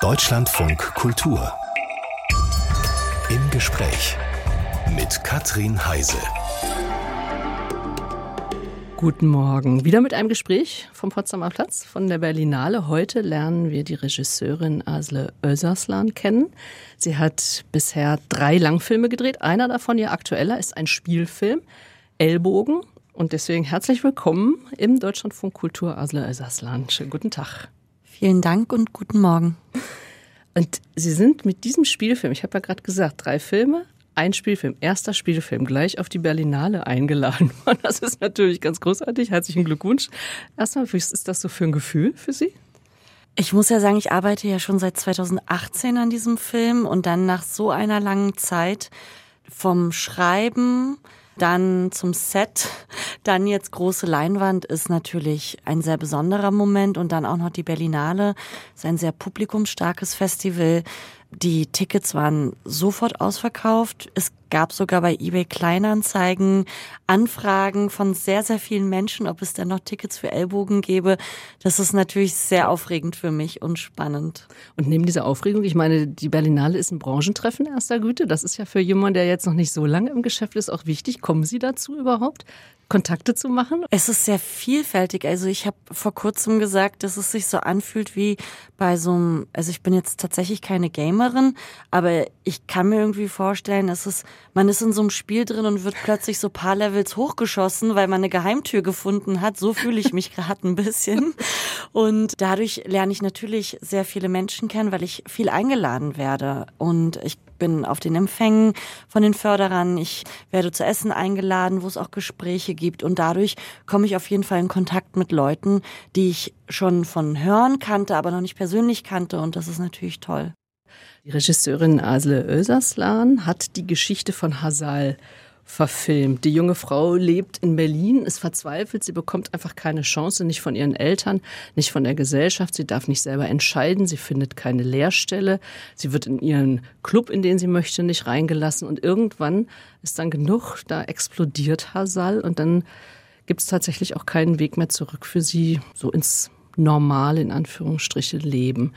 Deutschlandfunk Kultur. Im Gespräch mit Katrin Heise. Guten Morgen. Wieder mit einem Gespräch vom Potsdamer Platz von der Berlinale. Heute lernen wir die Regisseurin Asle Özaslan kennen. Sie hat bisher drei Langfilme gedreht. Einer davon, ihr aktueller, ist ein Spielfilm, Ellbogen. Und deswegen herzlich willkommen im Deutschlandfunk Kultur Asle Özaslan. Schönen guten Tag. Vielen Dank und guten Morgen. Und Sie sind mit diesem Spielfilm, ich habe ja gerade gesagt, drei Filme, ein Spielfilm, erster Spielfilm, gleich auf die Berlinale eingeladen worden. Das ist natürlich ganz großartig. Herzlichen Glückwunsch. Erstmal, was ist das so für ein Gefühl für Sie? Ich muss ja sagen, ich arbeite ja schon seit 2018 an diesem Film und dann nach so einer langen Zeit vom Schreiben dann zum Set, dann jetzt große Leinwand ist natürlich ein sehr besonderer Moment und dann auch noch die Berlinale ist ein sehr publikumsstarkes Festival. Die Tickets waren sofort ausverkauft. Es gab sogar bei eBay Kleinanzeigen Anfragen von sehr, sehr vielen Menschen, ob es denn noch Tickets für Ellbogen gäbe. Das ist natürlich sehr aufregend für mich und spannend. Und neben dieser Aufregung, ich meine, die Berlinale ist ein Branchentreffen erster Güte. Das ist ja für jemanden, der jetzt noch nicht so lange im Geschäft ist, auch wichtig. Kommen Sie dazu überhaupt? Kontakte zu machen? Es ist sehr vielfältig. Also ich habe vor kurzem gesagt, dass es sich so anfühlt wie bei so einem, also ich bin jetzt tatsächlich keine Gamerin, aber ich kann mir irgendwie vorstellen, dass es, man ist in so einem Spiel drin und wird plötzlich so paar Levels hochgeschossen, weil man eine Geheimtür gefunden hat. So fühle ich mich gerade ein bisschen. Und dadurch lerne ich natürlich sehr viele Menschen kennen, weil ich viel eingeladen werde. Und ich bin auf den Empfängen von den Förderern. Ich werde zu Essen eingeladen, wo es auch Gespräche gibt. Und dadurch komme ich auf jeden Fall in Kontakt mit Leuten, die ich schon von Hören kannte, aber noch nicht persönlich kannte. Und das ist natürlich toll. Die Regisseurin Asle Özaslan hat die Geschichte von Hasal verfilmt. Die junge Frau lebt in Berlin, ist verzweifelt, sie bekommt einfach keine Chance, nicht von ihren Eltern, nicht von der Gesellschaft, sie darf nicht selber entscheiden, sie findet keine Lehrstelle, sie wird in ihren Club, in den sie möchte, nicht reingelassen. Und irgendwann ist dann genug, da explodiert Hasal. Und dann gibt es tatsächlich auch keinen Weg mehr zurück für sie, so ins normale, in Anführungsstriche, Leben.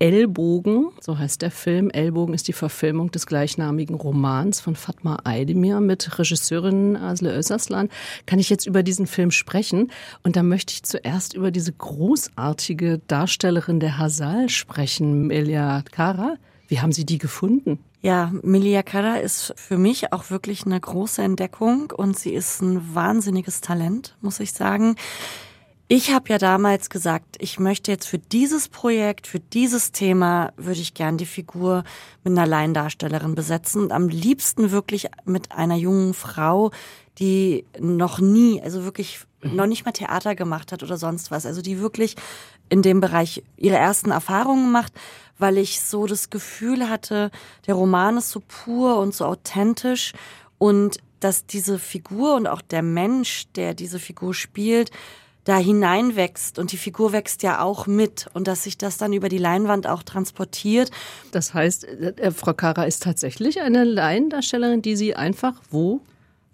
Ellbogen, so heißt der Film. Ellbogen ist die Verfilmung des gleichnamigen Romans von Fatma Aydemir mit Regisseurin Asle Özaslan. Kann ich jetzt über diesen Film sprechen? Und da möchte ich zuerst über diese großartige Darstellerin der Hasal sprechen, Melia Kara. Wie haben Sie die gefunden? Ja, Melia Kara ist für mich auch wirklich eine große Entdeckung und sie ist ein wahnsinniges Talent, muss ich sagen. Ich habe ja damals gesagt, ich möchte jetzt für dieses Projekt, für dieses Thema, würde ich gern die Figur mit einer Laiendarstellerin besetzen. Und am liebsten wirklich mit einer jungen Frau, die noch nie, also wirklich noch nicht mal Theater gemacht hat oder sonst was. Also die wirklich in dem Bereich ihre ersten Erfahrungen macht, weil ich so das Gefühl hatte, der Roman ist so pur und so authentisch und dass diese Figur und auch der Mensch, der diese Figur spielt, da hineinwächst und die Figur wächst ja auch mit und dass sich das dann über die Leinwand auch transportiert. Das heißt, äh, Frau Kara ist tatsächlich eine Laiendarstellerin, die Sie einfach wo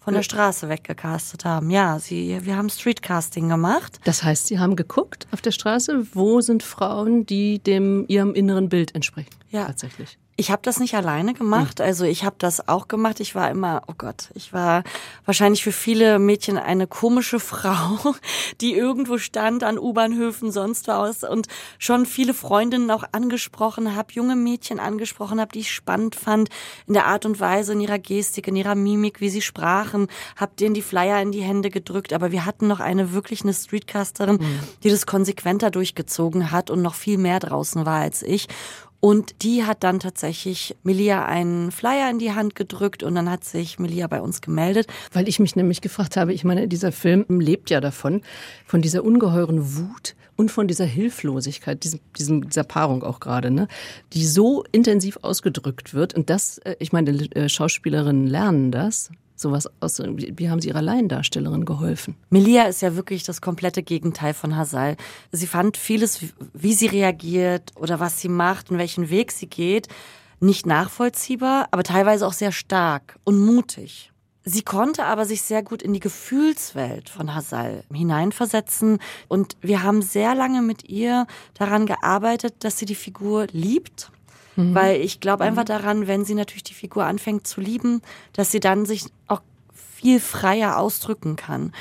von der Straße weggecastet haben. Ja, sie, wir haben Streetcasting gemacht. Das heißt, Sie haben geguckt auf der Straße, wo sind Frauen, die dem ihrem inneren Bild entsprechen? Ja, tatsächlich. Ich habe das nicht alleine gemacht. Also ich habe das auch gemacht. Ich war immer, oh Gott, ich war wahrscheinlich für viele Mädchen eine komische Frau, die irgendwo stand an U-Bahnhöfen, sonst was und schon viele Freundinnen auch angesprochen habe, junge Mädchen angesprochen habe, die ich spannend fand in der Art und Weise, in ihrer Gestik, in ihrer Mimik, wie sie sprachen, habe denen die Flyer in die Hände gedrückt. Aber wir hatten noch eine wirklich eine Streetcasterin, mhm. die das konsequenter durchgezogen hat und noch viel mehr draußen war als ich. Und die hat dann tatsächlich Melia einen Flyer in die Hand gedrückt und dann hat sich Melia bei uns gemeldet. Weil ich mich nämlich gefragt habe, ich meine, dieser Film lebt ja davon, von dieser ungeheuren Wut und von dieser Hilflosigkeit, diesem, diesem, dieser Paarung auch gerade, ne, die so intensiv ausgedrückt wird. Und das, äh, ich meine, äh, Schauspielerinnen lernen das sowas aus? Wie haben Sie Ihrer Laiendarstellerin geholfen? Melia ist ja wirklich das komplette Gegenteil von Hasal. Sie fand vieles, wie sie reagiert oder was sie macht und welchen Weg sie geht, nicht nachvollziehbar, aber teilweise auch sehr stark und mutig. Sie konnte aber sich sehr gut in die Gefühlswelt von Hasal hineinversetzen. Und wir haben sehr lange mit ihr daran gearbeitet, dass sie die Figur liebt. Mhm. Weil ich glaube einfach mhm. daran, wenn sie natürlich die Figur anfängt zu lieben, dass sie dann sich auch viel freier ausdrücken kann.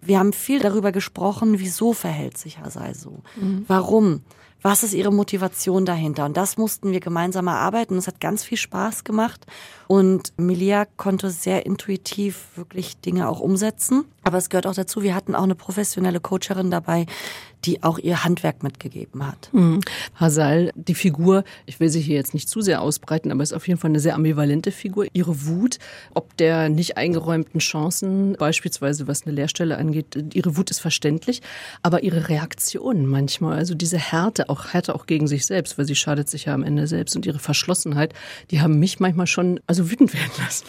Wir haben viel darüber gesprochen, wieso verhält sich Hasal so? Mhm. Warum? Was ist ihre Motivation dahinter? Und das mussten wir gemeinsam erarbeiten. Es hat ganz viel Spaß gemacht. Und Milia konnte sehr intuitiv wirklich Dinge auch umsetzen. Aber es gehört auch dazu, wir hatten auch eine professionelle Coacherin dabei, die auch ihr Handwerk mitgegeben hat. Mhm. Hasal, die Figur, ich will sie hier jetzt nicht zu sehr ausbreiten, aber ist auf jeden Fall eine sehr ambivalente Figur. Ihre Wut, ob der nicht eingeräumten Chancen, beispielsweise was eine Lehrstelle angeht, ihre Wut ist verständlich, aber ihre Reaktionen manchmal, also diese Härte, auch Härte auch gegen sich selbst, weil sie schadet sich ja am Ende selbst und ihre Verschlossenheit, die haben mich manchmal schon also wütend werden lassen.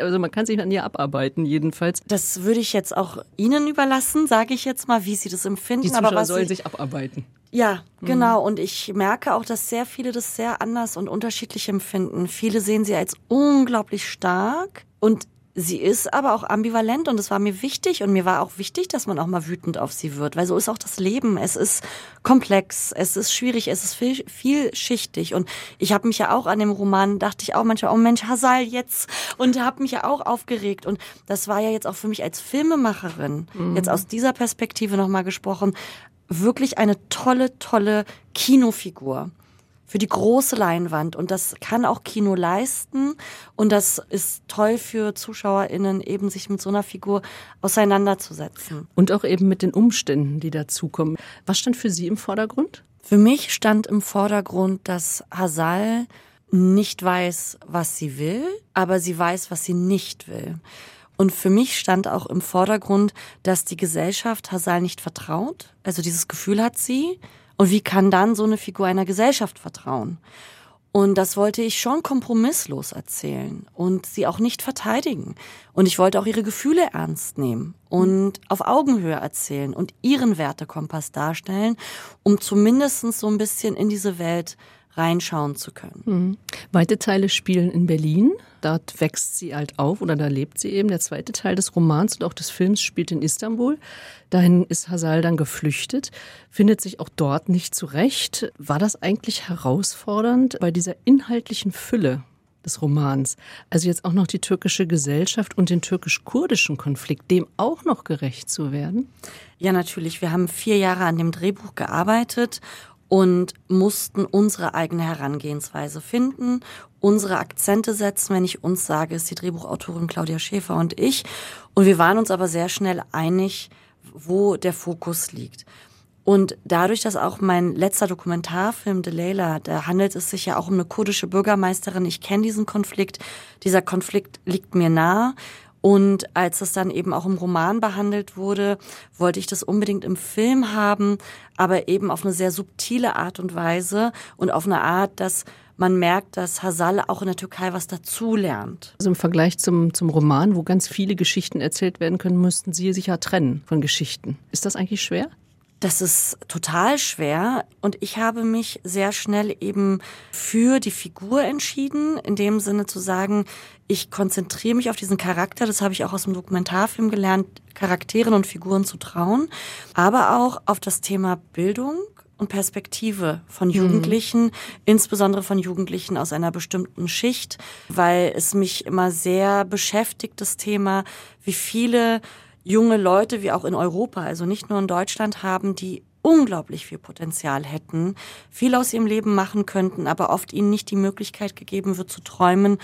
also man kann sich an ihr abarbeiten jedenfalls. Das würde ich jetzt auch Ihnen überlassen, sage ich jetzt mal, wie Sie das empfinden. Die Zuschauer aber was sollen sich abarbeiten. Ja, mhm. genau. Und ich merke auch, dass sehr viele das sehr anders und unterschiedlich empfinden. Viele sehen sie als unglaublich stark und Sie ist aber auch ambivalent und es war mir wichtig und mir war auch wichtig, dass man auch mal wütend auf sie wird, weil so ist auch das Leben. Es ist komplex, es ist schwierig, es ist viel, vielschichtig und ich habe mich ja auch an dem Roman, dachte ich auch manchmal, oh Mensch, Hasal jetzt und habe mich ja auch aufgeregt und das war ja jetzt auch für mich als Filmemacherin, mhm. jetzt aus dieser Perspektive nochmal gesprochen, wirklich eine tolle, tolle Kinofigur für die große Leinwand. Und das kann auch Kino leisten. Und das ist toll für ZuschauerInnen, eben sich mit so einer Figur auseinanderzusetzen. Und auch eben mit den Umständen, die dazukommen. Was stand für Sie im Vordergrund? Für mich stand im Vordergrund, dass Hasal nicht weiß, was sie will, aber sie weiß, was sie nicht will. Und für mich stand auch im Vordergrund, dass die Gesellschaft Hasal nicht vertraut. Also dieses Gefühl hat sie, und wie kann dann so eine Figur einer Gesellschaft vertrauen? Und das wollte ich schon kompromisslos erzählen und sie auch nicht verteidigen. Und ich wollte auch ihre Gefühle ernst nehmen und auf Augenhöhe erzählen und ihren Wertekompass darstellen, um zumindestens so ein bisschen in diese Welt reinschauen zu können. Mhm. Weite Teile spielen in Berlin. Dort wächst sie halt auf oder da lebt sie eben. Der zweite Teil des Romans und auch des Films spielt in Istanbul. Dahin ist Hasal dann geflüchtet, findet sich auch dort nicht zurecht. War das eigentlich herausfordernd bei dieser inhaltlichen Fülle des Romans. Also jetzt auch noch die türkische Gesellschaft und den türkisch-kurdischen Konflikt, dem auch noch gerecht zu werden? Ja, natürlich. Wir haben vier Jahre an dem Drehbuch gearbeitet und mussten unsere eigene Herangehensweise finden, unsere Akzente setzen. Wenn ich uns sage, ist die Drehbuchautorin Claudia Schäfer und ich. Und wir waren uns aber sehr schnell einig, wo der Fokus liegt. Und dadurch, dass auch mein letzter Dokumentarfilm Delayla, da handelt es sich ja auch um eine kurdische Bürgermeisterin. Ich kenne diesen Konflikt. Dieser Konflikt liegt mir nah. Und als es dann eben auch im Roman behandelt wurde, wollte ich das unbedingt im Film haben, aber eben auf eine sehr subtile Art und Weise und auf eine Art, dass man merkt, dass Hasal auch in der Türkei was dazulernt. Also im Vergleich zum, zum Roman, wo ganz viele Geschichten erzählt werden können, müssten Sie sich ja trennen von Geschichten. Ist das eigentlich schwer? Das ist total schwer und ich habe mich sehr schnell eben für die Figur entschieden, in dem Sinne zu sagen, ich konzentriere mich auf diesen Charakter, das habe ich auch aus dem Dokumentarfilm gelernt, Charakteren und Figuren zu trauen, aber auch auf das Thema Bildung und Perspektive von mhm. Jugendlichen, mhm. insbesondere von Jugendlichen aus einer bestimmten Schicht, weil es mich immer sehr beschäftigt, das Thema, wie viele junge Leute wie auch in Europa, also nicht nur in Deutschland haben, die unglaublich viel Potenzial hätten, viel aus ihrem Leben machen könnten, aber oft ihnen nicht die Möglichkeit gegeben wird zu träumen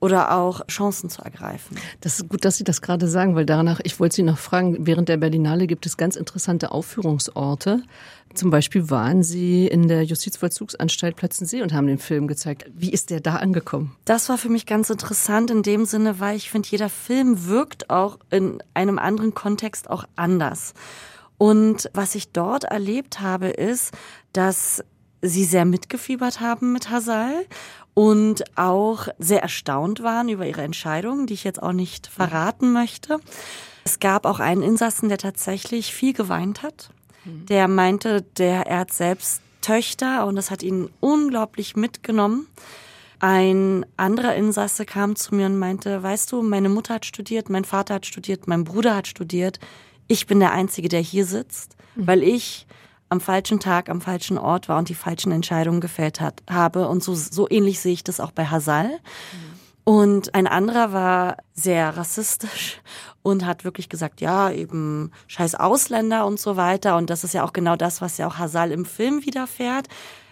oder auch Chancen zu ergreifen. Das ist gut, dass Sie das gerade sagen, weil danach, ich wollte Sie noch fragen, während der Berlinale gibt es ganz interessante Aufführungsorte. Zum Beispiel waren Sie in der Justizvollzugsanstalt Plötzensee und haben den Film gezeigt. Wie ist der da angekommen? Das war für mich ganz interessant in dem Sinne, weil ich finde, jeder Film wirkt auch in einem anderen Kontext auch anders. Und was ich dort erlebt habe, ist, dass sie sehr mitgefiebert haben mit Hasal und auch sehr erstaunt waren über ihre Entscheidung, die ich jetzt auch nicht verraten möchte. Es gab auch einen Insassen, der tatsächlich viel geweint hat der meinte, der, er hat selbst Töchter und das hat ihn unglaublich mitgenommen. Ein anderer Insasse kam zu mir und meinte, weißt du, meine Mutter hat studiert, mein Vater hat studiert, mein Bruder hat studiert. Ich bin der Einzige, der hier sitzt, mhm. weil ich am falschen Tag, am falschen Ort war und die falschen Entscheidungen gefällt hat, habe. Und so, so ähnlich sehe ich das auch bei Hasal. Mhm. Und ein anderer war sehr rassistisch und hat wirklich gesagt, ja, eben scheiß Ausländer und so weiter. Und das ist ja auch genau das, was ja auch Hasal im Film widerfährt.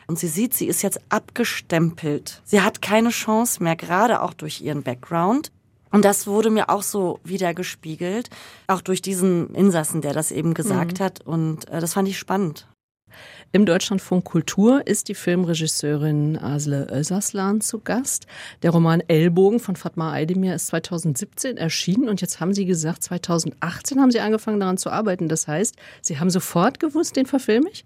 Und sie sieht, sie ist jetzt abgestempelt. Sie hat keine Chance mehr, gerade auch durch ihren Background. Und das wurde mir auch so wieder gespiegelt, auch durch diesen Insassen, der das eben gesagt mhm. hat. Und äh, das fand ich spannend. Im Deutschlandfunk Kultur ist die Filmregisseurin Asle Özaslan zu Gast. Der Roman Ellbogen von Fatma Aydemir ist 2017 erschienen und jetzt haben Sie gesagt, 2018 haben Sie angefangen daran zu arbeiten. Das heißt, Sie haben sofort gewusst, den verfilme ich?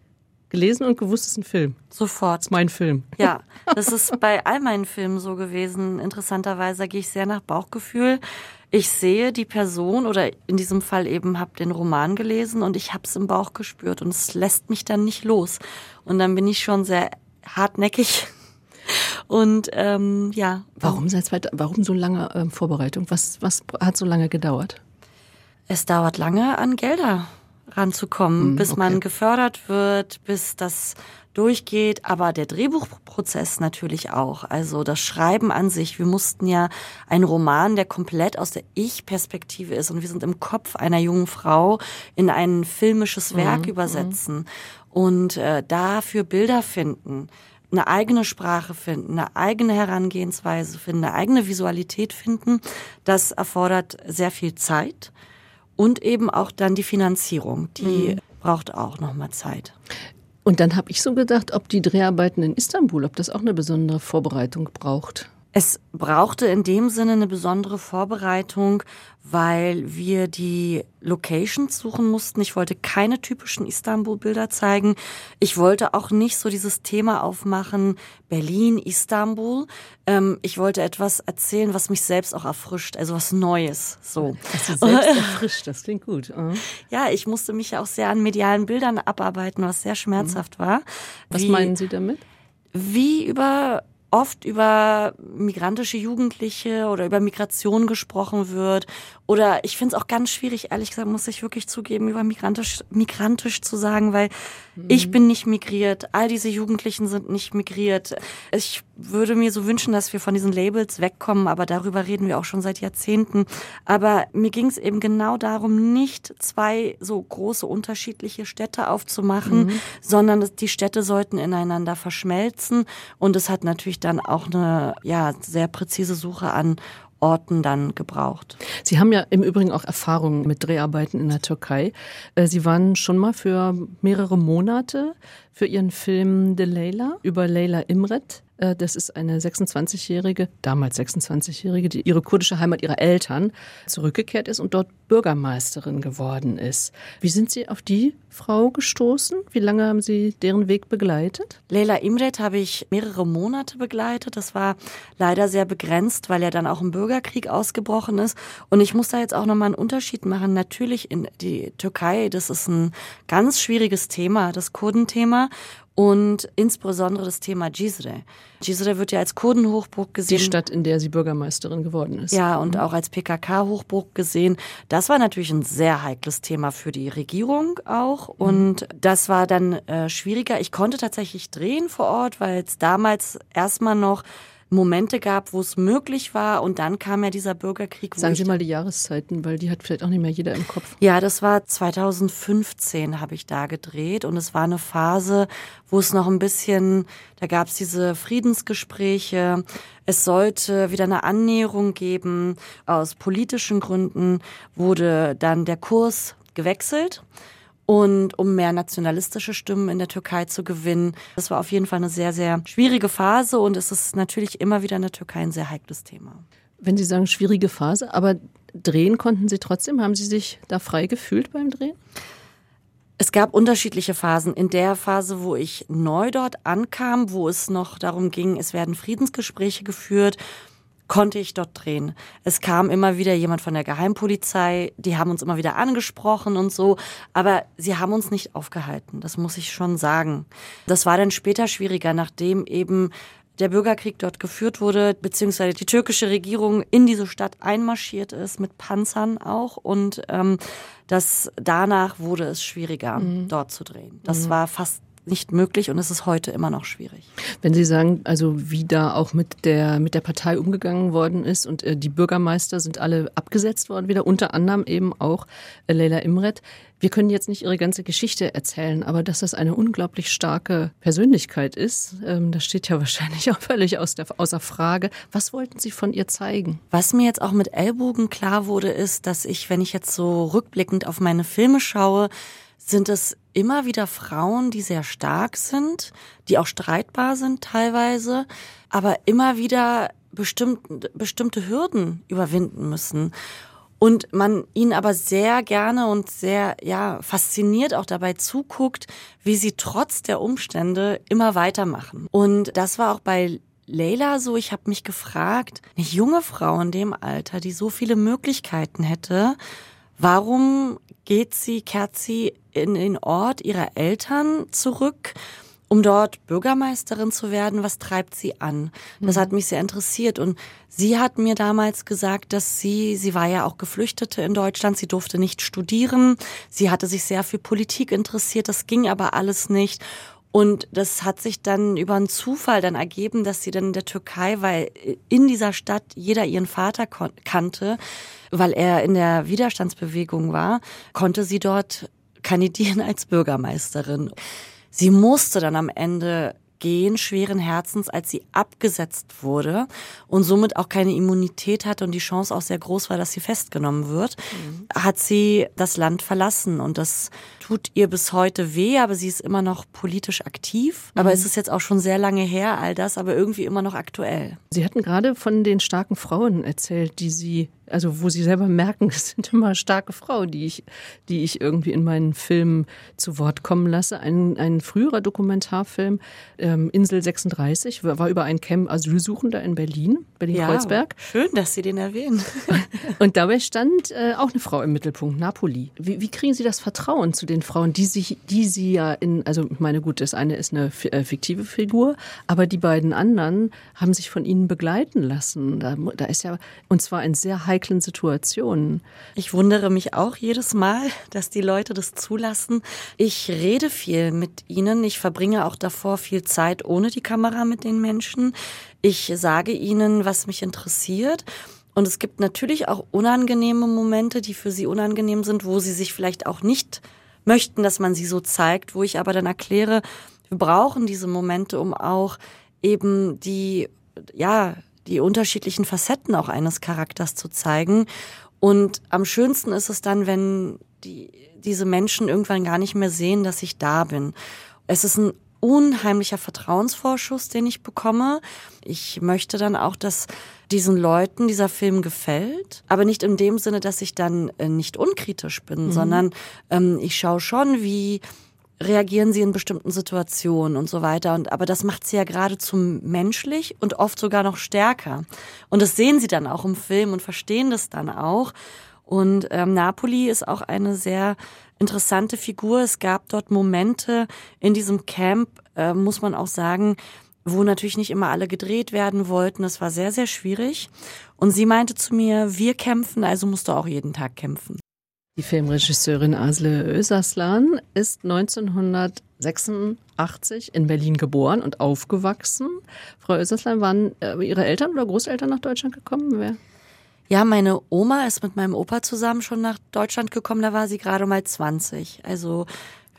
Gelesen und gewusst, es ist ein Film. Sofort. Das ist mein Film. Ja, das ist bei all meinen Filmen so gewesen. Interessanterweise gehe ich sehr nach Bauchgefühl. Ich sehe die Person oder in diesem Fall eben habe den Roman gelesen und ich habe es im Bauch gespürt und es lässt mich dann nicht los. Und dann bin ich schon sehr hartnäckig. Und ähm, ja. Warum warum so lange ähm, Vorbereitung? Was, was hat so lange gedauert? Es dauert lange an Gelder ranzukommen, mm, bis okay. man gefördert wird, bis das durchgeht, aber der Drehbuchprozess natürlich auch. Also das Schreiben an sich. Wir mussten ja einen Roman, der komplett aus der Ich-Perspektive ist und wir sind im Kopf einer jungen Frau in ein filmisches Werk mhm. übersetzen und äh, dafür Bilder finden eine eigene Sprache finden, eine eigene Herangehensweise finden, eine eigene Visualität finden, das erfordert sehr viel Zeit und eben auch dann die Finanzierung, die mhm. braucht auch nochmal Zeit. Und dann habe ich so gedacht, ob die Dreharbeiten in Istanbul, ob das auch eine besondere Vorbereitung braucht. Es brauchte in dem Sinne eine besondere Vorbereitung, weil wir die Locations suchen mussten. Ich wollte keine typischen Istanbul-Bilder zeigen. Ich wollte auch nicht so dieses Thema aufmachen, Berlin, Istanbul. Ähm, ich wollte etwas erzählen, was mich selbst auch erfrischt, also was Neues. So. Du selbst erfrischt, das klingt gut. Mhm. Ja, ich musste mich ja auch sehr an medialen Bildern abarbeiten, was sehr schmerzhaft mhm. war. Was Wie, meinen Sie damit? Wie über oft über migrantische Jugendliche oder über Migration gesprochen wird. Oder ich finde es auch ganz schwierig, ehrlich gesagt, muss ich wirklich zugeben, über migrantisch, migrantisch zu sagen, weil mhm. ich bin nicht migriert, all diese Jugendlichen sind nicht migriert. Ich würde mir so wünschen, dass wir von diesen Labels wegkommen, aber darüber reden wir auch schon seit Jahrzehnten. Aber mir ging es eben genau darum, nicht zwei so große unterschiedliche Städte aufzumachen, mhm. sondern die Städte sollten ineinander verschmelzen. Und es hat natürlich dann auch eine ja, sehr präzise Suche an Orten dann gebraucht. Sie haben ja im Übrigen auch Erfahrungen mit Dreharbeiten in der Türkei. Äh, Sie waren schon mal für mehrere Monate für Ihren Film The Leila über Leila Imret das ist eine 26-jährige, damals 26-jährige, die ihre kurdische Heimat ihrer Eltern zurückgekehrt ist und dort Bürgermeisterin geworden ist. Wie sind Sie auf die Frau gestoßen? Wie lange haben Sie deren Weg begleitet? Leila Imret habe ich mehrere Monate begleitet. Das war leider sehr begrenzt, weil ja dann auch ein Bürgerkrieg ausgebrochen ist. Und ich muss da jetzt auch nochmal einen Unterschied machen. Natürlich in die Türkei, das ist ein ganz schwieriges Thema, das Kurdenthema und insbesondere das Thema Cizre. Cizre wird ja als Kurdenhochburg gesehen. Die Stadt, in der sie Bürgermeisterin geworden ist. Ja, und mhm. auch als PKK-Hochburg gesehen. Das war natürlich ein sehr heikles Thema für die Regierung auch. Mhm. Und das war dann äh, schwieriger. Ich konnte tatsächlich drehen vor Ort, weil es damals erstmal noch Momente gab, wo es möglich war und dann kam ja dieser Bürgerkrieg. Sagen Sie mal die Jahreszeiten, weil die hat vielleicht auch nicht mehr jeder im Kopf. Ja, das war 2015 habe ich da gedreht und es war eine Phase, wo es noch ein bisschen, da gab es diese Friedensgespräche, es sollte wieder eine Annäherung geben. Aus politischen Gründen wurde dann der Kurs gewechselt und um mehr nationalistische Stimmen in der Türkei zu gewinnen. Das war auf jeden Fall eine sehr, sehr schwierige Phase und es ist natürlich immer wieder in der Türkei ein sehr heikles Thema. Wenn Sie sagen schwierige Phase, aber drehen konnten Sie trotzdem? Haben Sie sich da frei gefühlt beim Drehen? Es gab unterschiedliche Phasen. In der Phase, wo ich neu dort ankam, wo es noch darum ging, es werden Friedensgespräche geführt, konnte ich dort drehen. Es kam immer wieder jemand von der Geheimpolizei, die haben uns immer wieder angesprochen und so, aber sie haben uns nicht aufgehalten, das muss ich schon sagen. Das war dann später schwieriger, nachdem eben der Bürgerkrieg dort geführt wurde, beziehungsweise die türkische Regierung in diese Stadt einmarschiert ist, mit Panzern auch. Und ähm, das danach wurde es schwieriger, mhm. dort zu drehen. Das mhm. war fast nicht möglich und es ist heute immer noch schwierig. Wenn Sie sagen, also wie da auch mit der mit der Partei umgegangen worden ist und äh, die Bürgermeister sind alle abgesetzt worden, wieder unter anderem eben auch äh, Leila Imret. Wir können jetzt nicht Ihre ganze Geschichte erzählen, aber dass das eine unglaublich starke Persönlichkeit ist, ähm, das steht ja wahrscheinlich auch völlig aus der, außer Frage. Was wollten Sie von ihr zeigen? Was mir jetzt auch mit Ellbogen klar wurde, ist, dass ich, wenn ich jetzt so rückblickend auf meine Filme schaue, sind es immer wieder Frauen, die sehr stark sind, die auch streitbar sind teilweise, aber immer wieder bestimmt, bestimmte Hürden überwinden müssen. Und man ihnen aber sehr gerne und sehr, ja, fasziniert auch dabei zuguckt, wie sie trotz der Umstände immer weitermachen. Und das war auch bei Leila so, ich habe mich gefragt, eine junge Frau in dem Alter, die so viele Möglichkeiten hätte, warum geht sie, kehrt sie in den Ort ihrer Eltern zurück, um dort Bürgermeisterin zu werden. Was treibt sie an? Das mhm. hat mich sehr interessiert. Und sie hat mir damals gesagt, dass sie, sie war ja auch Geflüchtete in Deutschland, sie durfte nicht studieren. Sie hatte sich sehr für Politik interessiert. Das ging aber alles nicht. Und das hat sich dann über einen Zufall dann ergeben, dass sie dann in der Türkei, weil in dieser Stadt jeder ihren Vater kannte, weil er in der Widerstandsbewegung war, konnte sie dort kandidieren als Bürgermeisterin. Sie musste dann am Ende gehen, schweren Herzens, als sie abgesetzt wurde und somit auch keine Immunität hatte und die Chance auch sehr groß war, dass sie festgenommen wird, mhm. hat sie das Land verlassen und das tut ihr bis heute weh, aber sie ist immer noch politisch aktiv. Aber mhm. es ist jetzt auch schon sehr lange her, all das, aber irgendwie immer noch aktuell. Sie hatten gerade von den starken Frauen erzählt, die Sie also wo sie selber merken, es sind immer starke Frauen, die ich, die ich irgendwie in meinen Filmen zu Wort kommen lasse. Ein, ein früherer Dokumentarfilm, ähm, Insel 36, war über ein Camp Asylsuchender in Berlin, Berlin-Kreuzberg. Ja, schön, dass Sie den erwähnen. Und dabei stand äh, auch eine Frau im Mittelpunkt, Napoli. Wie, wie kriegen Sie das Vertrauen zu den Frauen, die sich, die Sie ja in, also ich meine, gut, das eine ist eine äh, fiktive Figur, aber die beiden anderen haben sich von Ihnen begleiten lassen. Da, da ist ja, und zwar ein sehr heiklen Situationen. Ich wundere mich auch jedes Mal, dass die Leute das zulassen. Ich rede viel mit ihnen. Ich verbringe auch davor viel Zeit ohne die Kamera mit den Menschen. Ich sage ihnen, was mich interessiert. Und es gibt natürlich auch unangenehme Momente, die für sie unangenehm sind, wo sie sich vielleicht auch nicht möchten, dass man sie so zeigt, wo ich aber dann erkläre, wir brauchen diese Momente, um auch eben die, ja, die unterschiedlichen Facetten auch eines Charakters zu zeigen. Und am schönsten ist es dann, wenn die, diese Menschen irgendwann gar nicht mehr sehen, dass ich da bin. Es ist ein unheimlicher Vertrauensvorschuss, den ich bekomme. Ich möchte dann auch, dass diesen Leuten dieser Film gefällt, aber nicht in dem Sinne, dass ich dann äh, nicht unkritisch bin, mhm. sondern ähm, ich schaue schon, wie reagieren sie in bestimmten Situationen und so weiter. Und, aber das macht sie ja geradezu menschlich und oft sogar noch stärker. Und das sehen sie dann auch im Film und verstehen das dann auch. Und ähm, Napoli ist auch eine sehr interessante Figur. Es gab dort Momente in diesem Camp, äh, muss man auch sagen, wo natürlich nicht immer alle gedreht werden wollten. Es war sehr, sehr schwierig. Und sie meinte zu mir, wir kämpfen, also musst du auch jeden Tag kämpfen. Die Filmregisseurin Asle Özaslan ist 1986 in Berlin geboren und aufgewachsen. Frau Özaslan, waren äh, Ihre Eltern oder Großeltern nach Deutschland gekommen? Wer? Ja, meine Oma ist mit meinem Opa zusammen schon nach Deutschland gekommen, da war sie gerade mal 20. Also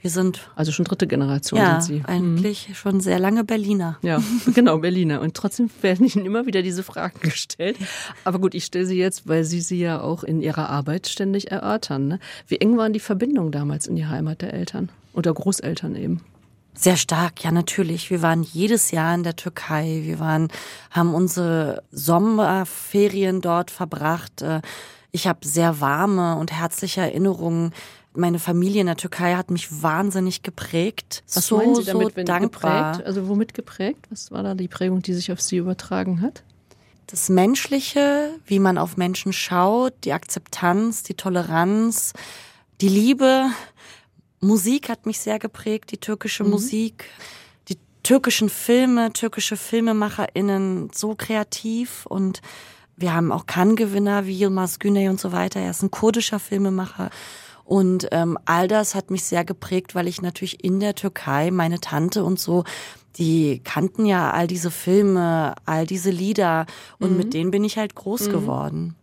wir sind. Also schon dritte Generation ja, sind Sie. Eigentlich mhm. schon sehr lange Berliner. Ja, genau, Berliner. Und trotzdem werden Ihnen immer wieder diese Fragen gestellt. Aber gut, ich stelle sie jetzt, weil Sie sie ja auch in Ihrer Arbeit ständig erörtern. Ne? Wie eng waren die Verbindungen damals in die Heimat der Eltern oder Großeltern eben? Sehr stark, ja natürlich. Wir waren jedes Jahr in der Türkei. Wir waren, haben unsere Sommerferien dort verbracht. Äh, ich habe sehr warme und herzliche Erinnerungen meine Familie in der Türkei hat mich wahnsinnig geprägt. Was so, meinen Sie damit, so wenn dankbar. geprägt? Also womit geprägt? Was war da die Prägung, die sich auf Sie übertragen hat? Das Menschliche, wie man auf Menschen schaut, die Akzeptanz, die Toleranz, die Liebe. Musik hat mich sehr geprägt, die türkische mhm. Musik, die türkischen Filme, türkische FilmemacherInnen so kreativ und wir haben auch Cannes-Gewinner wie Yilmaz Güney und so weiter. Er ist ein kurdischer Filmemacher. Und ähm, all das hat mich sehr geprägt, weil ich natürlich in der Türkei meine Tante und so, die kannten ja all diese Filme, all diese Lieder und mhm. mit denen bin ich halt groß mhm. geworden.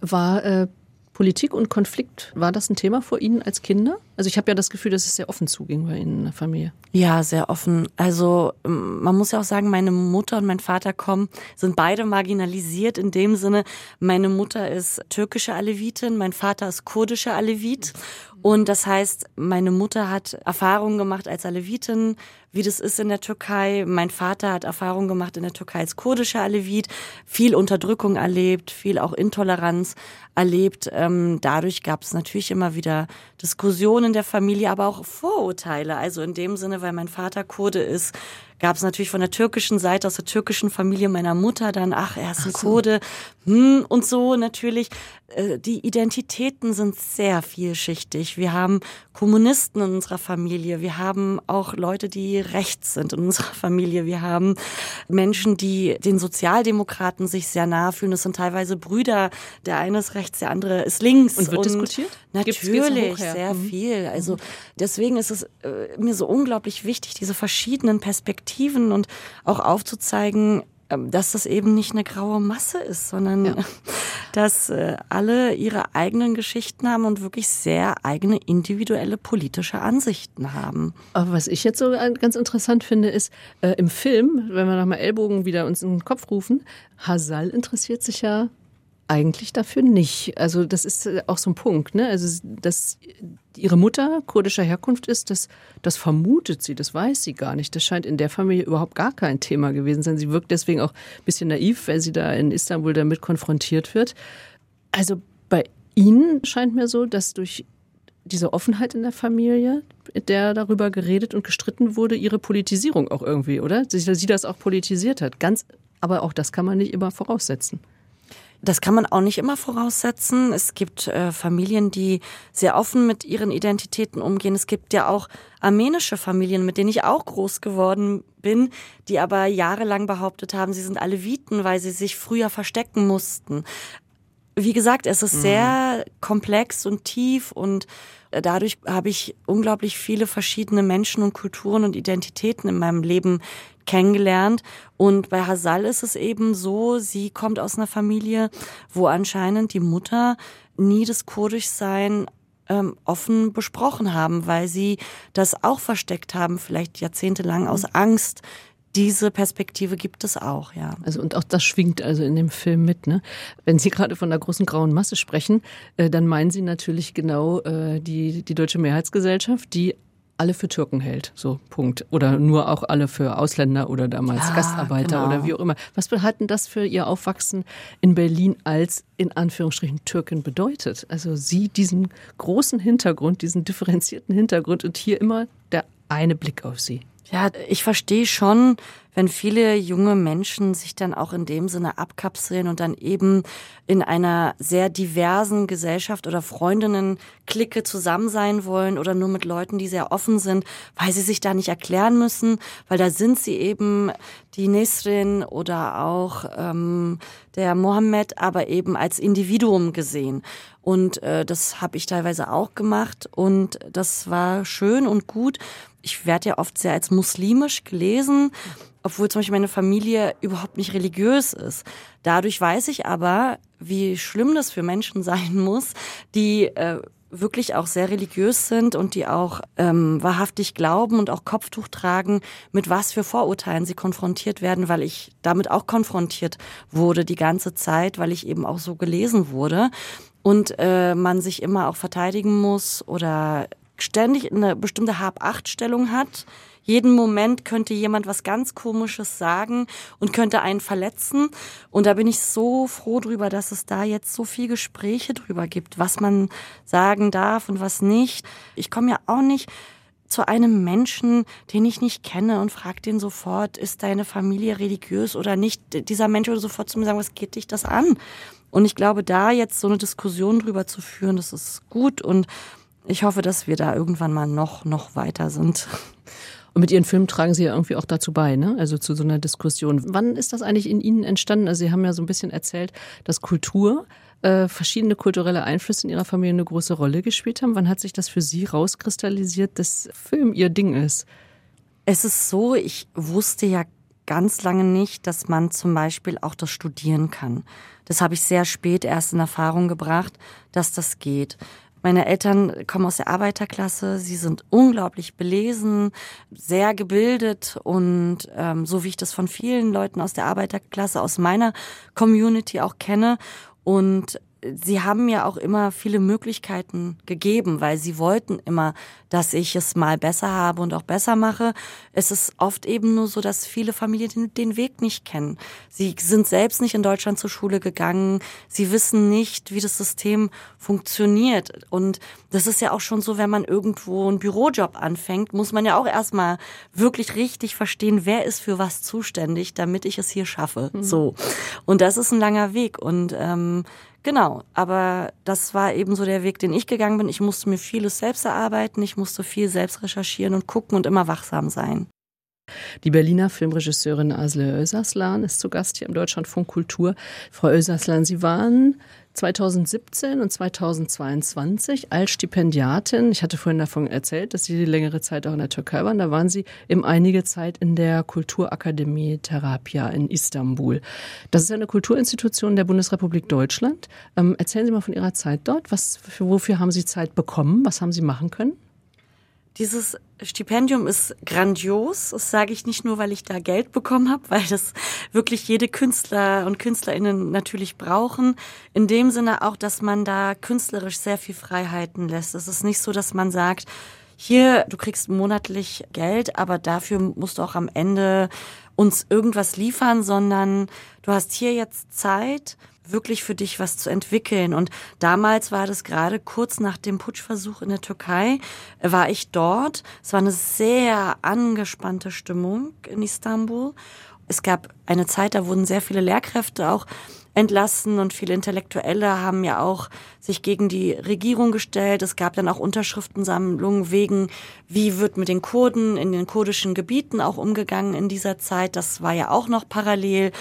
War äh, Politik und Konflikt, war das ein Thema vor Ihnen als Kinder? Also ich habe ja das Gefühl, dass es sehr offen zuging bei Ihnen in der Familie. Ja, sehr offen. Also ähm, man muss ja auch sagen, meine Mutter und mein Vater kommen, sind beide marginalisiert in dem Sinne, meine Mutter ist türkische Alevitin, mein Vater ist kurdische Alevit. Und das heißt, meine Mutter hat Erfahrungen gemacht als Alevitin, wie das ist in der Türkei. Mein Vater hat Erfahrungen gemacht in der Türkei als kurdischer Alevit, viel Unterdrückung erlebt, viel auch Intoleranz erlebt. Ähm, dadurch gab es natürlich immer wieder Diskussionen der Familie, aber auch Vorurteile. Also in dem Sinne, weil mein Vater Kurde ist, gab es natürlich von der türkischen Seite, aus der türkischen Familie meiner Mutter dann, ach, er ist ein so. Kurde hm, und so natürlich. Äh, die Identitäten sind sehr vielschichtig. Wir haben Kommunisten in unserer Familie, wir haben auch Leute, die rechts sind in unserer Familie, wir haben Menschen, die den Sozialdemokraten sich sehr nahe fühlen. Das sind teilweise Brüder. Der eine ist rechts, der andere ist links. Und wird und diskutiert? Natürlich, sehr mhm. viel. Also deswegen ist es äh, mir so unglaublich wichtig, diese verschiedenen Perspektiven und auch aufzuzeigen, ähm, dass das eben nicht eine graue Masse ist, sondern ja. dass äh, alle ihre eigenen Geschichten haben und wirklich sehr eigene individuelle politische Ansichten haben. Aber was ich jetzt so ganz interessant finde, ist äh, im Film, wenn wir nochmal Ellbogen wieder uns in den Kopf rufen, Hasal interessiert sich ja eigentlich dafür nicht. Also das ist äh, auch so ein Punkt. Ne? Also dass ihre Mutter kurdischer Herkunft ist, das, das vermutet sie, das weiß sie gar nicht. Das scheint in der Familie überhaupt gar kein Thema gewesen sein. Sie wirkt deswegen auch ein bisschen naiv, weil sie da in Istanbul damit konfrontiert wird. Also bei Ihnen scheint mir so, dass durch diese Offenheit in der Familie, der darüber geredet und gestritten wurde, ihre Politisierung auch irgendwie, oder? Sie, sie das auch politisiert hat. Ganz, aber auch das kann man nicht immer voraussetzen. Das kann man auch nicht immer voraussetzen. Es gibt äh, Familien, die sehr offen mit ihren Identitäten umgehen. Es gibt ja auch armenische Familien, mit denen ich auch groß geworden bin, die aber jahrelang behauptet haben, sie sind alle Viten, weil sie sich früher verstecken mussten. Wie gesagt, es ist mhm. sehr komplex und tief und äh, dadurch habe ich unglaublich viele verschiedene Menschen und Kulturen und Identitäten in meinem Leben kennengelernt. Und bei Hasal ist es eben so, sie kommt aus einer Familie, wo anscheinend die Mutter nie das Kurdischsein ähm, offen besprochen haben, weil sie das auch versteckt haben, vielleicht jahrzehntelang aus mhm. Angst. Diese Perspektive gibt es auch, ja. Also und auch das schwingt also in dem Film mit. Ne? Wenn Sie gerade von der großen grauen Masse sprechen, äh, dann meinen Sie natürlich genau äh, die die deutsche Mehrheitsgesellschaft, die alle für Türken hält, so Punkt. Oder nur auch alle für Ausländer oder damals ja, Gastarbeiter genau. oder wie auch immer. Was hat denn das für Ihr Aufwachsen in Berlin als in Anführungsstrichen Türkin bedeutet? Also Sie diesen großen Hintergrund, diesen differenzierten Hintergrund und hier immer der eine Blick auf Sie. Ja, ich verstehe schon, wenn viele junge Menschen sich dann auch in dem Sinne abkapseln und dann eben in einer sehr diversen Gesellschaft oder Freundinnen-Clique zusammen sein wollen oder nur mit Leuten, die sehr offen sind, weil sie sich da nicht erklären müssen, weil da sind sie eben die Nesrin oder auch ähm, der Mohammed, aber eben als Individuum gesehen. Und äh, das habe ich teilweise auch gemacht und das war schön und gut ich werde ja oft sehr als muslimisch gelesen, obwohl zum Beispiel meine Familie überhaupt nicht religiös ist. Dadurch weiß ich aber, wie schlimm das für Menschen sein muss, die äh, wirklich auch sehr religiös sind und die auch ähm, wahrhaftig glauben und auch Kopftuch tragen, mit was für Vorurteilen sie konfrontiert werden, weil ich damit auch konfrontiert wurde die ganze Zeit, weil ich eben auch so gelesen wurde und äh, man sich immer auch verteidigen muss oder ständig eine bestimmte Hab-Acht-Stellung hat. Jeden Moment könnte jemand was ganz Komisches sagen und könnte einen verletzen. Und da bin ich so froh drüber, dass es da jetzt so viel Gespräche drüber gibt, was man sagen darf und was nicht. Ich komme ja auch nicht zu einem Menschen, den ich nicht kenne und frage den sofort, ist deine Familie religiös oder nicht? Dieser Mensch würde sofort zu mir sagen, was geht dich das an? Und ich glaube, da jetzt so eine Diskussion drüber zu führen, das ist gut und ich hoffe, dass wir da irgendwann mal noch, noch weiter sind. Und mit Ihren Filmen tragen Sie ja irgendwie auch dazu bei, ne? also zu so einer Diskussion. Wann ist das eigentlich in Ihnen entstanden? Also Sie haben ja so ein bisschen erzählt, dass Kultur äh, verschiedene kulturelle Einflüsse in Ihrer Familie eine große Rolle gespielt haben. Wann hat sich das für Sie rauskristallisiert, dass Film Ihr Ding ist? Es ist so, ich wusste ja ganz lange nicht, dass man zum Beispiel auch das studieren kann. Das habe ich sehr spät erst in Erfahrung gebracht, dass das geht. Meine Eltern kommen aus der Arbeiterklasse, sie sind unglaublich belesen, sehr gebildet und ähm, so wie ich das von vielen Leuten aus der Arbeiterklasse, aus meiner Community auch kenne. Und sie haben mir auch immer viele Möglichkeiten gegeben, weil sie wollten immer, dass ich es mal besser habe und auch besser mache. Es ist oft eben nur so, dass viele Familien den, den, Weg nicht kennen. Sie sind selbst nicht in Deutschland zur Schule gegangen. Sie wissen nicht, wie das System funktioniert. Und das ist ja auch schon so, wenn man irgendwo einen Bürojob anfängt, muss man ja auch erstmal wirklich richtig verstehen, wer ist für was zuständig, damit ich es hier schaffe. Mhm. So. Und das ist ein langer Weg. Und ähm, Genau, aber das war eben so der Weg, den ich gegangen bin. Ich musste mir vieles selbst erarbeiten, ich musste viel selbst recherchieren und gucken und immer wachsam sein. Die Berliner Filmregisseurin Asle Öserslan ist zu Gast hier im Deutschlandfunk Kultur. Frau Öserslan, Sie waren 2017 und 2022 als Stipendiatin, ich hatte vorhin davon erzählt, dass Sie die längere Zeit auch in der Türkei waren, da waren Sie eben einige Zeit in der Kulturakademie Therapia in Istanbul. Das ist eine Kulturinstitution der Bundesrepublik Deutschland. Ähm, erzählen Sie mal von Ihrer Zeit dort. Was, wofür haben Sie Zeit bekommen? Was haben Sie machen können? Dieses Stipendium ist grandios. Das sage ich nicht nur, weil ich da Geld bekommen habe, weil das wirklich jede Künstler und Künstlerinnen natürlich brauchen. In dem Sinne auch, dass man da künstlerisch sehr viel Freiheiten lässt. Es ist nicht so, dass man sagt, hier, du kriegst monatlich Geld, aber dafür musst du auch am Ende uns irgendwas liefern, sondern du hast hier jetzt Zeit, wirklich für dich was zu entwickeln. Und damals war das gerade kurz nach dem Putschversuch in der Türkei, war ich dort. Es war eine sehr angespannte Stimmung in Istanbul. Es gab eine Zeit, da wurden sehr viele Lehrkräfte auch entlassen und viele Intellektuelle haben ja auch sich gegen die Regierung gestellt. Es gab dann auch Unterschriftensammlungen wegen, wie wird mit den Kurden in den kurdischen Gebieten auch umgegangen in dieser Zeit. Das war ja auch noch parallel.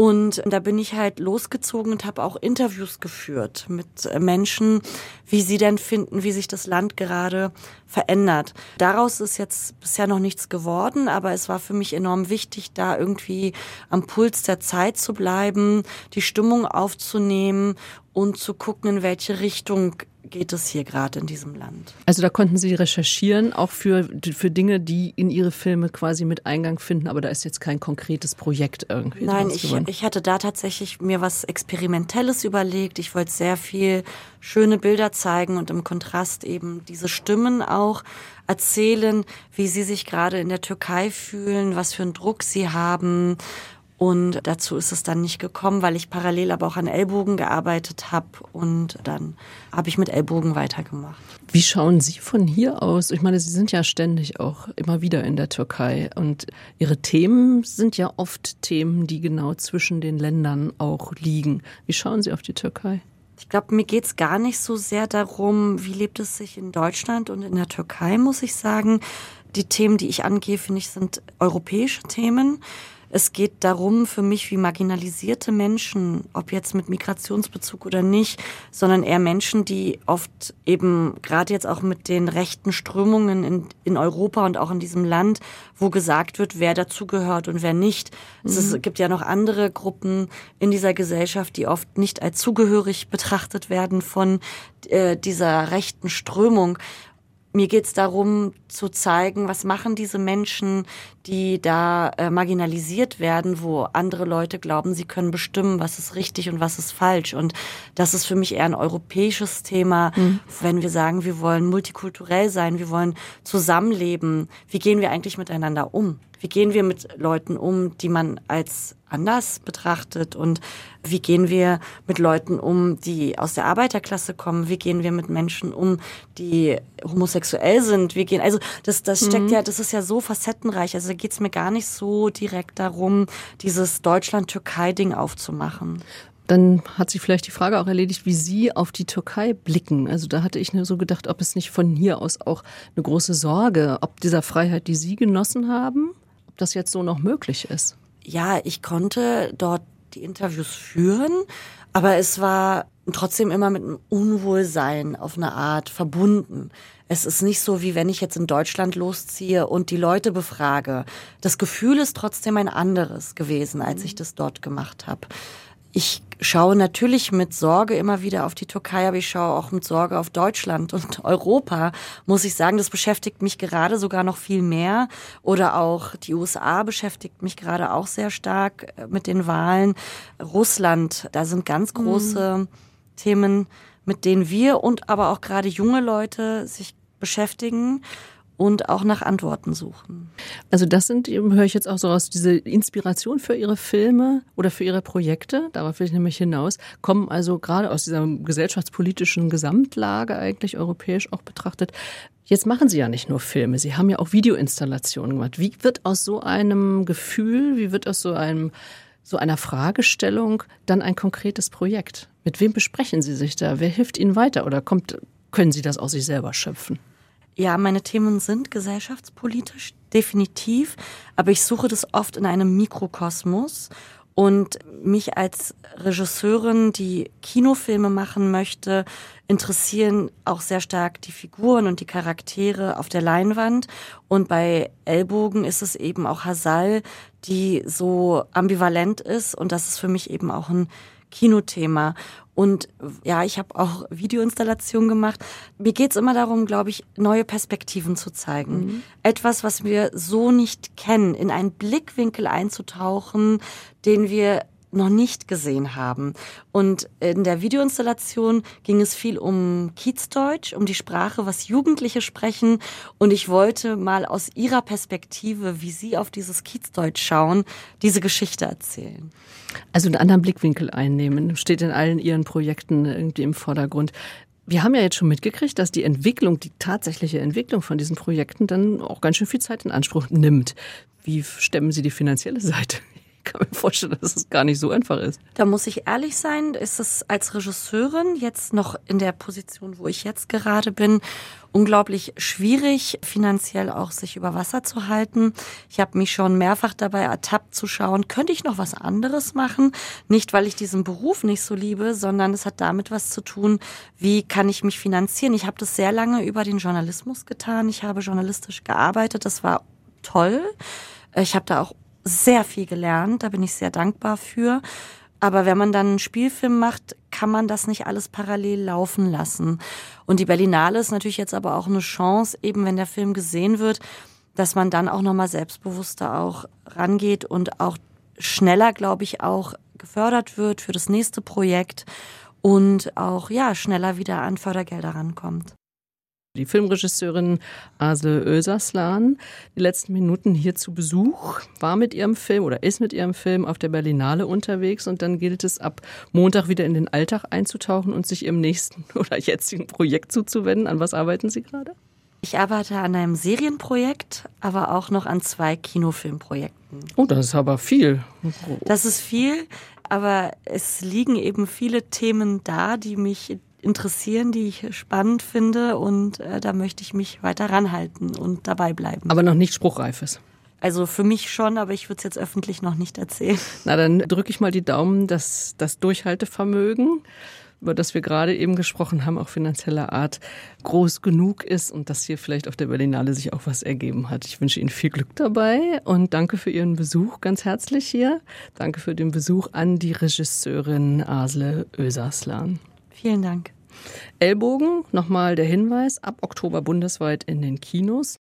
Und da bin ich halt losgezogen und habe auch Interviews geführt mit äh, Menschen, wie sie denn finden, wie sich das Land gerade verändert. Daraus ist jetzt bisher noch nichts geworden, aber es war für mich enorm wichtig, da irgendwie am Puls der Zeit zu bleiben, die Stimmung aufzunehmen und zu gucken, in welche Richtung geht es hier gerade in diesem Land. Also da konnten Sie recherchieren, auch für, für Dinge, die in Ihre Filme quasi mit Eingang finden, aber da ist jetzt kein konkretes Projekt irgendwie. Nein, ich, ich hatte da tatsächlich mir was Experimentelles überlegt. Ich wollte sehr viel schöne Bilder zeigen und im Kontrast eben diese Stimmen auch erzählen, wie sie sich gerade in der Türkei fühlen, was für einen Druck sie haben und dazu ist es dann nicht gekommen, weil ich parallel aber auch an Ellbogen gearbeitet habe und dann habe ich mit Ellbogen weitergemacht. Wie schauen Sie von hier aus? Ich meine, Sie sind ja ständig auch immer wieder in der Türkei und Ihre Themen sind ja oft Themen, die genau zwischen den Ländern auch liegen. Wie schauen Sie auf die Türkei? Ich glaube, mir geht's gar nicht so sehr darum, wie lebt es sich in Deutschland und in der Türkei, muss ich sagen. Die Themen, die ich angehe, finde ich, sind europäische Themen. Es geht darum für mich, wie marginalisierte Menschen, ob jetzt mit Migrationsbezug oder nicht, sondern eher Menschen, die oft eben gerade jetzt auch mit den rechten Strömungen in, in Europa und auch in diesem Land, wo gesagt wird, wer dazugehört und wer nicht. Mhm. Es gibt ja noch andere Gruppen in dieser Gesellschaft, die oft nicht als zugehörig betrachtet werden von äh, dieser rechten Strömung mir geht's darum zu zeigen, was machen diese Menschen, die da äh, marginalisiert werden, wo andere Leute glauben, sie können bestimmen, was ist richtig und was ist falsch. Und das ist für mich eher ein europäisches Thema, mhm. wenn wir sagen, wir wollen multikulturell sein, wir wollen zusammenleben. Wie gehen wir eigentlich miteinander um? Wie gehen wir mit Leuten um, die man als anders betrachtet? Und wie gehen wir mit Leuten um, die aus der Arbeiterklasse kommen? Wie gehen wir mit Menschen um, die homosexuell sind? Wie gehen, also das, das steckt mhm. ja, das ist ja so facettenreich. Also da geht's mir gar nicht so direkt darum, dieses Deutschland-Türkei-Ding aufzumachen. dann hat sich vielleicht die Frage auch erledigt, wie Sie auf die Türkei blicken. Also da hatte ich nur so gedacht, ob es nicht von hier aus auch eine große Sorge, ob dieser Freiheit, die Sie genossen haben, ob das jetzt so noch möglich ist. Ja, ich konnte dort die Interviews führen, aber es war trotzdem immer mit einem Unwohlsein auf eine Art verbunden. Es ist nicht so, wie wenn ich jetzt in Deutschland losziehe und die Leute befrage. Das Gefühl ist trotzdem ein anderes gewesen, als ich das dort gemacht habe. Ich schaue natürlich mit Sorge immer wieder auf die Türkei, aber ich schaue auch mit Sorge auf Deutschland und Europa, muss ich sagen. Das beschäftigt mich gerade sogar noch viel mehr. Oder auch die USA beschäftigt mich gerade auch sehr stark äh, mit den Wahlen. Russland, da sind ganz mhm. große mhm. Themen, mit denen wir und aber auch gerade junge Leute sich beschäftigen und auch nach Antworten suchen. Also das sind, höre ich jetzt auch so aus, diese Inspiration für Ihre Filme oder für Ihre Projekte, darauf will ich nämlich hinaus, kommen also gerade aus dieser gesellschaftspolitischen Gesamtlage eigentlich europäisch auch betrachtet. Jetzt machen Sie ja nicht nur Filme, Sie haben ja auch Videoinstallationen gemacht. Wie wird aus so einem Gefühl, wie wird aus so einem so einer Fragestellung dann ein konkretes Projekt? Mit wem besprechen Sie sich da? Wer hilft Ihnen weiter oder kommt, können Sie das aus sich selber schöpfen? Ja, meine Themen sind gesellschaftspolitisch, definitiv, aber ich suche das oft in einem Mikrokosmos und mich als Regisseurin, die Kinofilme machen möchte, interessieren auch sehr stark die Figuren und die Charaktere auf der Leinwand. Und bei Ellbogen ist es eben auch Hasal, die so ambivalent ist. Und das ist für mich eben auch ein Kinothema. Und ja, ich habe auch Videoinstallationen gemacht. Mir geht's immer darum, glaube ich, neue Perspektiven zu zeigen. Mhm. Etwas, was wir so nicht kennen, in einen Blickwinkel einzutauchen, den wir noch nicht gesehen haben. Und in der Videoinstallation ging es viel um Kiezdeutsch, um die Sprache, was Jugendliche sprechen. Und ich wollte mal aus ihrer Perspektive, wie sie auf dieses Kiezdeutsch schauen, diese Geschichte erzählen. Also einen anderen Blickwinkel einnehmen, steht in allen Ihren Projekten irgendwie im Vordergrund. Wir haben ja jetzt schon mitgekriegt, dass die Entwicklung, die tatsächliche Entwicklung von diesen Projekten dann auch ganz schön viel Zeit in Anspruch nimmt. Wie stemmen Sie die finanzielle Seite? Ich kann mir vorstellen, dass es gar nicht so einfach ist. Da muss ich ehrlich sein, ist es als Regisseurin jetzt noch in der Position, wo ich jetzt gerade bin, unglaublich schwierig, finanziell auch sich über Wasser zu halten. Ich habe mich schon mehrfach dabei ertappt zu schauen, könnte ich noch was anderes machen? Nicht, weil ich diesen Beruf nicht so liebe, sondern es hat damit was zu tun, wie kann ich mich finanzieren? Ich habe das sehr lange über den Journalismus getan. Ich habe journalistisch gearbeitet. Das war toll. Ich habe da auch sehr viel gelernt, da bin ich sehr dankbar für. Aber wenn man dann einen Spielfilm macht, kann man das nicht alles parallel laufen lassen. Und die Berlinale ist natürlich jetzt aber auch eine Chance, eben wenn der Film gesehen wird, dass man dann auch nochmal selbstbewusster auch rangeht und auch schneller, glaube ich, auch gefördert wird für das nächste Projekt und auch, ja, schneller wieder an Fördergelder rankommt. Die Filmregisseurin Asle Öserslan, die letzten Minuten hier zu Besuch, war mit ihrem Film oder ist mit ihrem Film auf der Berlinale unterwegs und dann gilt es ab Montag wieder in den Alltag einzutauchen und sich ihrem nächsten oder jetzigen Projekt zuzuwenden. An was arbeiten Sie gerade? Ich arbeite an einem Serienprojekt, aber auch noch an zwei Kinofilmprojekten. Oh, das ist aber viel. Das ist viel, aber es liegen eben viele Themen da, die mich interessieren, die ich spannend finde und äh, da möchte ich mich weiter ranhalten und dabei bleiben. Aber noch nicht spruchreifes. Also für mich schon, aber ich würde es jetzt öffentlich noch nicht erzählen. Na, dann drücke ich mal die Daumen, dass das Durchhaltevermögen, über das wir gerade eben gesprochen haben, auch finanzieller Art, groß genug ist und dass hier vielleicht auf der Berlinale sich auch was ergeben hat. Ich wünsche Ihnen viel Glück dabei und danke für Ihren Besuch ganz herzlich hier. Danke für den Besuch an die Regisseurin Asle Öserslan. Vielen Dank. Ellbogen, nochmal der Hinweis, ab Oktober bundesweit in den Kinos.